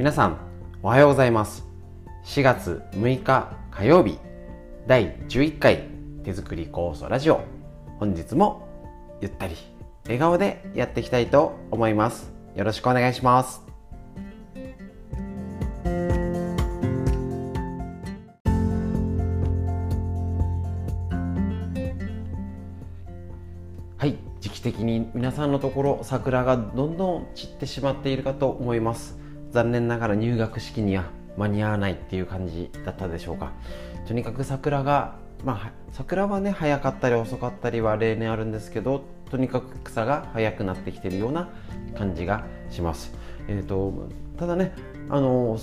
皆さんおはようございます。4月6日火曜日第11回手作り酵素ラジオ。本日もゆったり笑顔でやっていきたいと思います。よろしくお願いします。はい時期的に皆さんのところ桜がどんどん散ってしまっているかと思います。残念ながら入学式には間に合わないっていう感じだったでしょうか。とにかく桜がまあ桜はね早かったり遅かったりは例年あるんですけどとにかく草が早くなってきてるような感じがします。えーと、ただねあの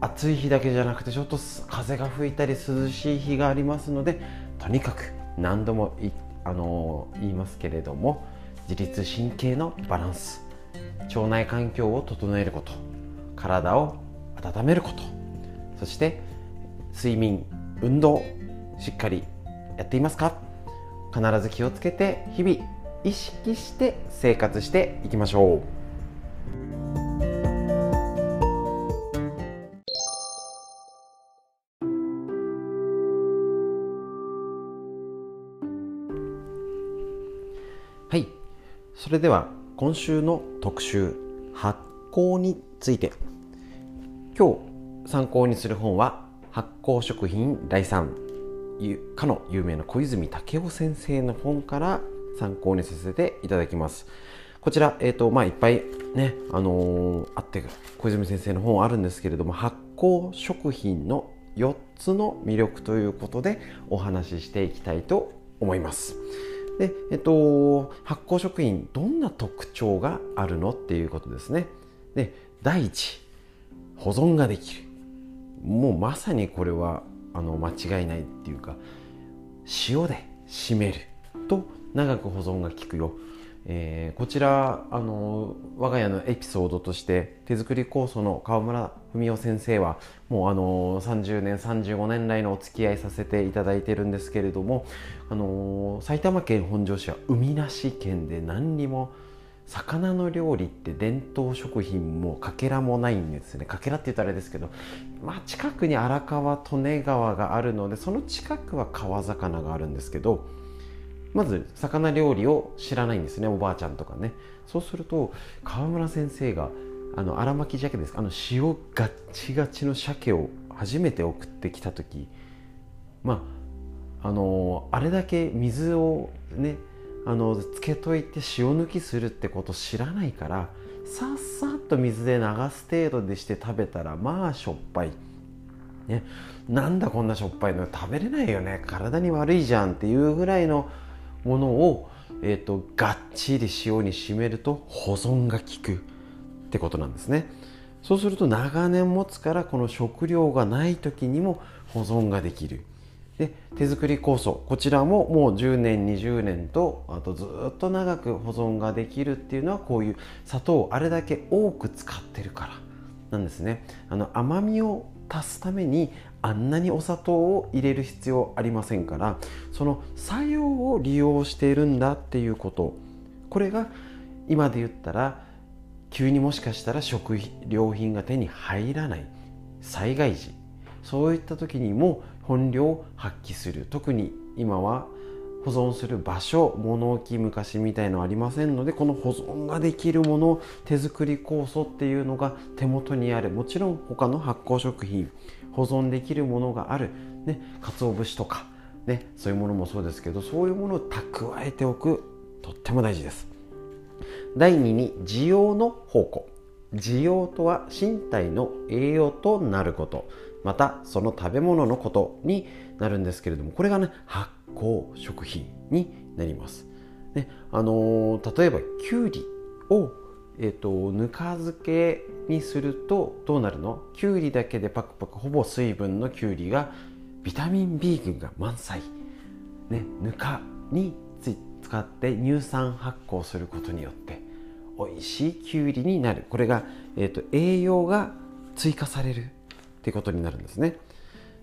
暑い日だけじゃなくてちょっと風が吹いたり涼しい日がありますのでとにかく何度もあの言いますけれども自律神経のバランス腸内環境を整えること。体を温めること。そして睡眠運動しっかりやっていますか？必ず気をつけて日々意識して生活していきましょう。はい。それでは今週の特集発酵について。今日参考にする本は発酵食品第3かの有名な小泉武雄先生の本から参考にさせていただきます。こちら、えーとまあ、いっぱいね、あのー、あって小泉先生の本あるんですけれども発酵食品の4つの魅力ということでお話ししていきたいと思います。で、えっと、発酵食品どんな特徴があるのっていうことですね。で第一保存ができる。もうまさにこれはあの間違いないっていうか塩で締めると長く保存が効くよ。えー、こちらあの我が家のエピソードとして手作り酵素の川村文夫先生はもうあの30年35年来のお付き合いさせていただいてるんですけれどもあの埼玉県本庄市は海なし県で何にも魚の料理って伝統食品もかけらもないんですね。かけらって言ったらあれですけど、まあ、近くに荒川利根川があるのでその近くは川魚があるんですけどまず魚料理を知らないんですねおばあちゃんとかね。そうすると川村先生があの荒巻鮭ですあの塩ガッチガチの鮭を初めて送ってきた時まああのあれだけ水をねあのつけといて塩抜きするってこと知らないからさっさっと水で流す程度でして食べたらまあしょっぱい。ね、なんだこんなしょっぱいの食べれないよね。体に悪いじゃんっていうぐらいのものを、えーと、がっちり塩に締めると保存が効くってことなんですね。そうすると長年持つからこの食料がない時にも保存ができる。で手作り酵素こちらももう10年20年とあとずっと長く保存ができるっていうのはこういう砂糖をあれだけ多く使ってるから。なんですね。あの甘みを足すためにあんなにお砂糖を入れる必要ありませんからその作用を利用しているんだっていうこと。これが今で言ったら急にもしかしたら食料品が手に入らない災害時。そういった時にも本領を発揮する。特に今は保存する場所物置昔みたいのありませんのでこの保存ができるもの手作り酵素っていうのが手元にある。もちろん他の発酵食品保存できるものがある、ね、鰹節とか、ね、そういうものもそうですけどそういうものを蓄えておくとっても大事です。第2に需要の宝庫。需要とは身体の栄養となること。またその食べ物のことになるんですけれどもこれがね発酵食品になります、ねあのー、例えばきゅうりをえーと、ぬか漬けにするとどうなるの？きゅうりだけでパクパクほぼ水分のきゅうりがビタミン B 群が満載、ね、ぬかに使って乳酸発酵することによって美味しいきゅうりになる。これが、えー、と栄養が追加される。ってことになるんですね。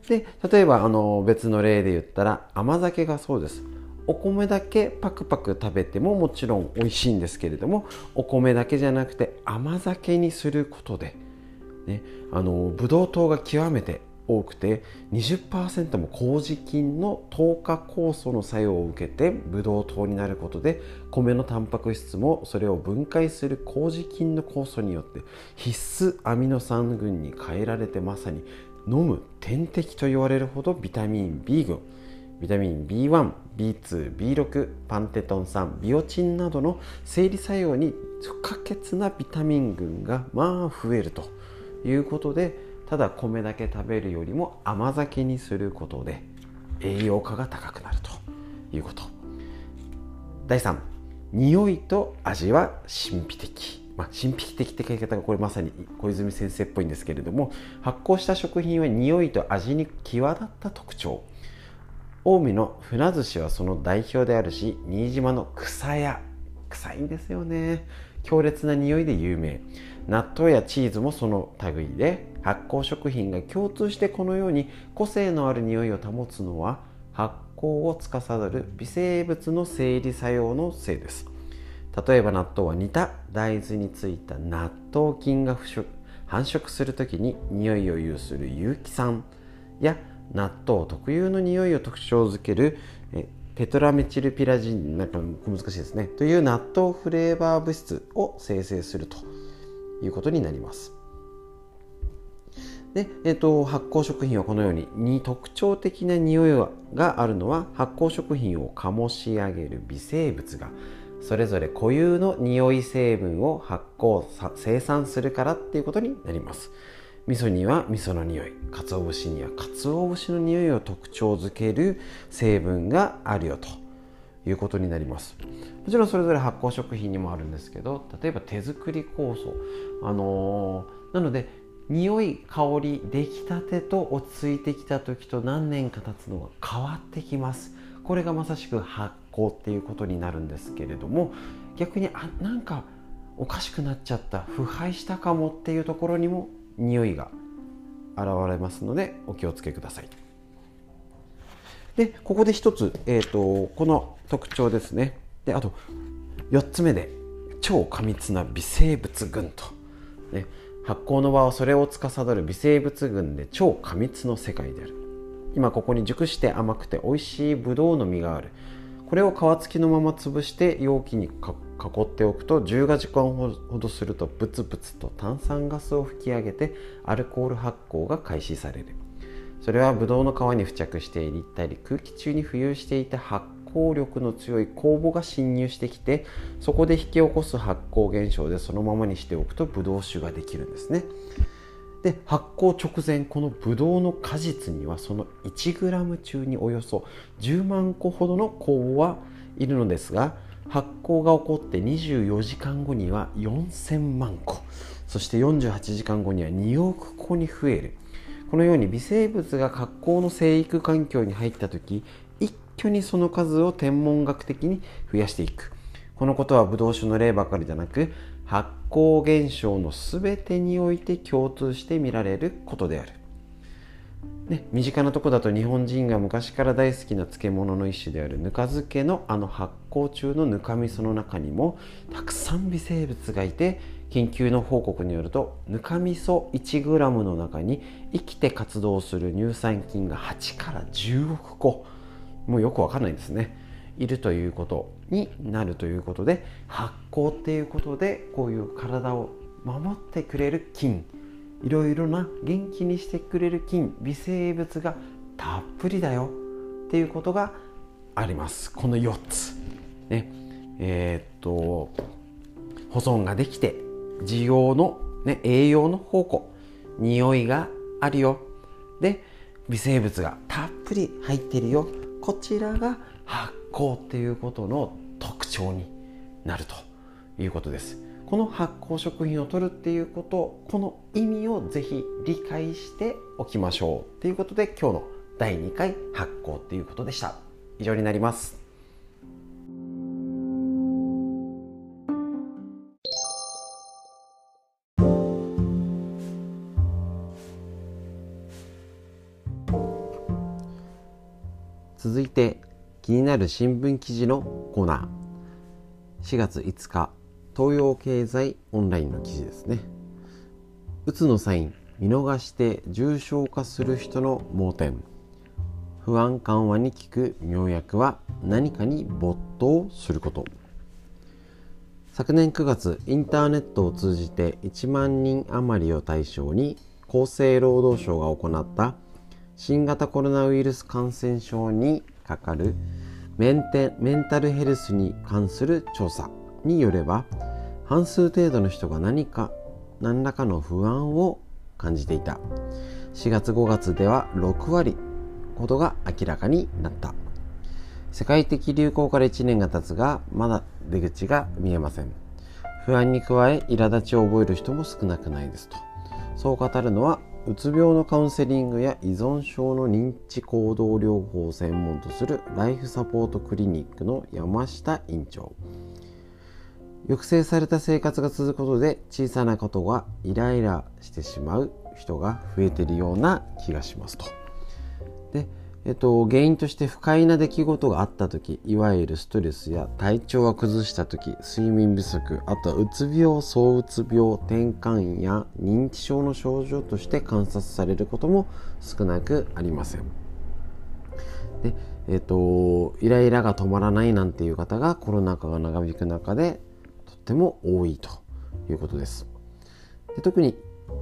で例えばあの別の例で言ったら甘酒がそうです。お米だけパクパク食べてももちろん美味しいんですけれどもお米だけじゃなくて甘酒にすることで、ね、あのブドウ糖が極めて多くて20%も麹菌の糖化酵素の作用を受けてブドウ糖になることで米のタンパク質もそれを分解する麹菌の酵素によって必須アミノ酸群に変えられてまさに飲む点滴と言われるほどビタミン B 群。ビタミン B1、B2、B6、パンテトン酸、ビオチンなどの生理作用に不可欠なビタミン群がまあ増えるということでただ米だけ食べるよりも甘酒にすることで栄養価が高くなるということ。第3匂いと味は神秘的。まあ、神秘的って書き方がこれまさに小泉先生っぽいんですけれども発酵した食品は匂いと味に際立った特徴。近江の船寿司はその代表であるし新島の草屋。臭いんですよね。強烈な匂いで有名。納豆やチーズもその類で発酵食品が共通してこのように個性のある匂いを保つのは発酵を司る微生物の生理作用のせいです。例えば納豆は煮た大豆についた納豆菌が繁殖する時に匂いを有する有機酸や納豆特有の匂いを特徴づけるテトラメチルピラジンなんか難しいですね。という納豆フレーバー物質を生成するということになります。で、えーと、発酵食品はこのようにに特徴的な匂いがあるのは発酵食品を醸し上げる微生物がそれぞれ固有の匂い成分を発酵生産するからっていうことになります。味噌には味噌の匂い鰹節には鰹節の匂いを特徴づける成分があるよということになります。もちろんそれぞれ発酵食品にもあるんですけど例えば手作り酵素。あのー、なので匂い香り出来たてと落ち着いてきた時と何年か経つのが変わってきます。これがまさしく発酵っていうことになるんですけれども逆にあなんかおかしくなっちゃった腐敗したかもっていうところにも匂いが現れますのでお気をつけください。でここで一つ、えーと、この特徴ですね。であと4つ目で超過密な微生物群と、ね、発酵の場はそれを司る微生物群で超過密の世界である。今ここに熟して甘くて美味しいブドウの実がある。これを皮付きのまま潰して容器に囲っておくと10時間ほどするとブツブツと炭酸ガスを吹き上げてアルコール発酵が開始される。それはブドウの皮に付着していたり空気中に浮遊していた発酵力の強い酵母が侵入してきてそこで引き起こす発酵現象でそのままにしておくとブドウ酒ができるんですね。で発酵直前このブドウの果実にはその 1g 中におよそ10万個ほどの酵母はいるのですが発酵が起こって24時間後には4000万個そして48時間後には2億個に増える。このように微生物が発酵の生育環境に入った時挙にその数を天文学的に増やしていくこのことはブドウ酒の例ばかりじゃなく発酵現象の全てにおいて共通して見られることである。ね、身近なとこだと日本人が昔から大好きな漬物の一種であるぬか漬けのあの発酵中のぬかみその中にもたくさん微生物がいて研究の報告によるとぬかみそ 1g の中に生きて活動する乳酸菌が8から10億個もうよくわかんないですね。いるということになるということで発酵っていうことでこういう体を守ってくれる菌いろいろな元気にしてくれる菌微生物がたっぷりだよっていうことがあります。この4つ。ね。えー、っと保存ができて需要の、ね、栄養の宝庫匂いがあるよ。で微生物がたっぷり入ってるよ。こちらが発酵っていうことの特徴になるということです。この発酵食品を取るっていうことこの意味をぜひ理解しておきましょうということで今日の第2回発酵っていうことでした。以上になります。いて気になる新聞記事のコーナー。4月5日東洋経済オンラインの記事ですね。うつのサイン見逃して重症化する人の盲点。不安緩和に効く妙薬は何かに没頭すること。昨年9月インターネットを通じて1万人余りを対象に厚生労働省が行った新型コロナウイルス感染症にかかるメンテメンタルヘルスに関する調査によれば半数程度の人が何か何らかの不安を感じていた。4月5月では6割ほどが明らかになった。世界的流行から1年が経つがまだ出口が見えません。不安に加え苛立ちを覚える人も少なくないですと。そう語るのはうつ病のカウンセリングや依存症の認知行動療法を専門とするライフサポートクリニックの山下院長抑制された生活が続くことで小さなことがイライラしてしまう人が増えているような気がしますと。で、えっと、原因として不快な出来事があった時いわゆるストレスや体調が崩した時睡眠不足あとはうつ病躁うつ病転換や認知症の症状として観察されることも少なくありません。でえっと、イライラが止まらないなんていう方がコロナ禍が長引く中でとっても多いということです。で特に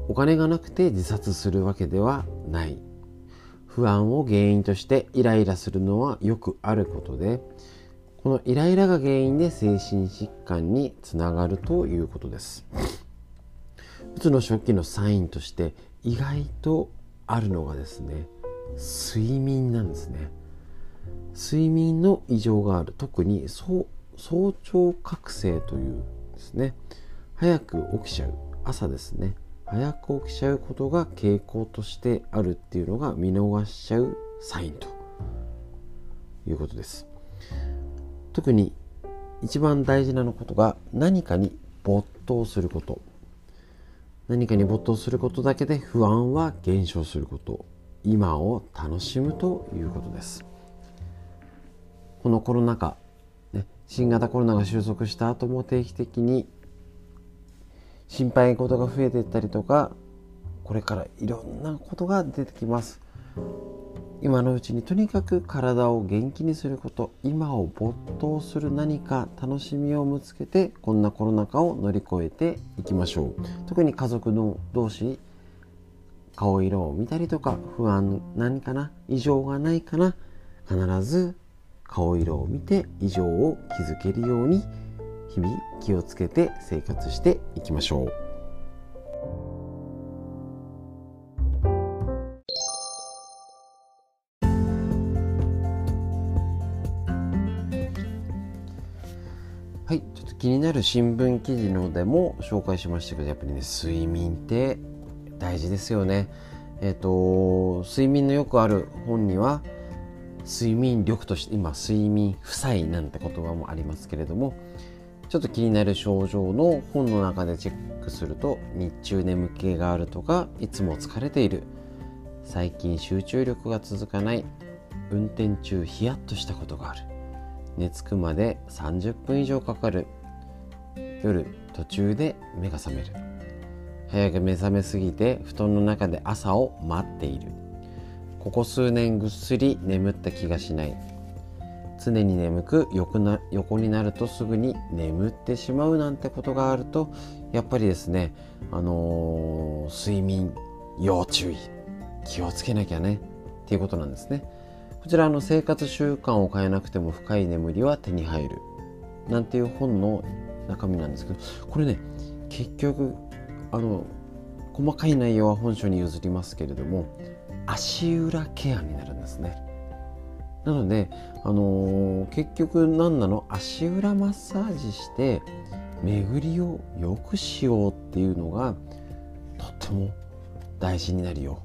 お金がなくて自殺するわけではない不安を原因としてイライラするのはよくあることでこのイライラが原因で精神疾患につながるということです。うつの初期のサインとして意外とあるのがですね睡眠なんですね。睡眠の異常がある。特に早朝覚醒というですね。早く起きちゃう朝ですね。早く起きちゃうことが傾向としてあるっていうのが見逃しちゃうサインということです。特に一番大事なのことが何かに没頭すること。何かに没頭することだけで不安は減少すること。今を楽しむということです。このコロナ禍、ね、新型コロナが収束した後も定期的に心配事が増えていったりとかこれからいろんなことが出てきます。今のうちにとにかく体を元気にすること今を没頭する何か楽しみを見つけてこんなコロナ禍を乗り越えていきましょう。特に家族の同士顔色を見たりとか不安何かな異常がないかな必ず顔色を見て異常を気づけるように日々気をつけて生活していきましょう。はい、ちょっと気になる新聞記事のでも紹介しましたけどやっぱりね睡眠って大事ですよね。えっ、ー、と睡眠のよくある本には睡眠力として今睡眠負債なんて言葉もありますけれどもちょっと気になる症状の本の中でチェックすると日中眠気があるとかいつも疲れている。最近集中力が続かない。運転中ヒヤッとしたことがある。寝つくまで30分以上かかる。夜途中で目が覚める。早く目覚めすぎて布団の中で朝を待っている。ここ数年ぐっすり眠った気がしない。常に眠く横な横になるとすぐに眠ってしまうなんてことがあるとやっぱりですね、あのー、睡眠要注意気をつけなきゃねっていうことなんですね。こちらの生活習慣を変えなくても深い眠りは手に入るなんていう本の中身なんですけどこれね結局あの細かい内容は本書に譲りますけれども足裏ケアになるんですね。なので、あのー、結局何なの？足裏マッサージして巡りを良くしようっていうのがとっても大事になるよ。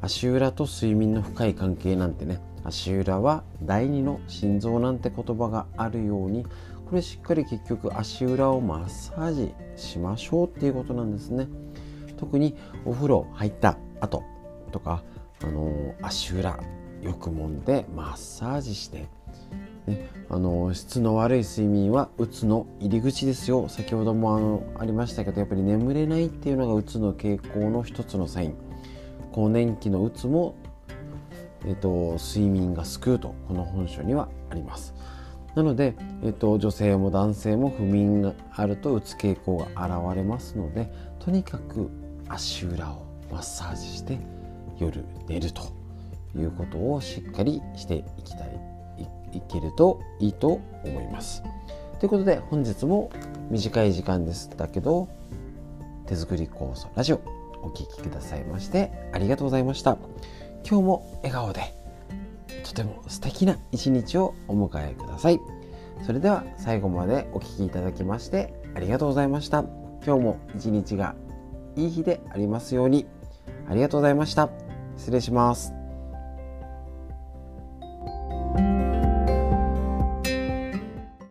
足裏と睡眠の深い関係なんてね。足裏は第二の心臓なんて言葉があるようにこれしっかり結局足裏をマッサージしましょうっていうことなんですね。特にお風呂入った後とか、あのー、足裏く揉んでマッサージして。ね、あの質の悪い睡眠はうつの入り口ですよ。先ほどもあのありましたけどやっぱり眠れないっていうのがうつの傾向の一つのサイン。更年期のうつも、えっと、睡眠が救うとこの本書にはあります。なので、えっと、女性も男性も不眠があるとうつ傾向が現れますのでとにかく足裏をマッサージして夜寝ると。いうことをしっかりしていきたいいけるといいと思います。ということで本日も短い時間でしたけど手作り酵素ラジオお聴きくださいましてありがとうございました。今日も笑顔でとても素敵な一日をお迎えください。それでは最後までお聴きいただきましてありがとうございました。今日も一日がいい日でありますように。ありがとうございました。失礼します。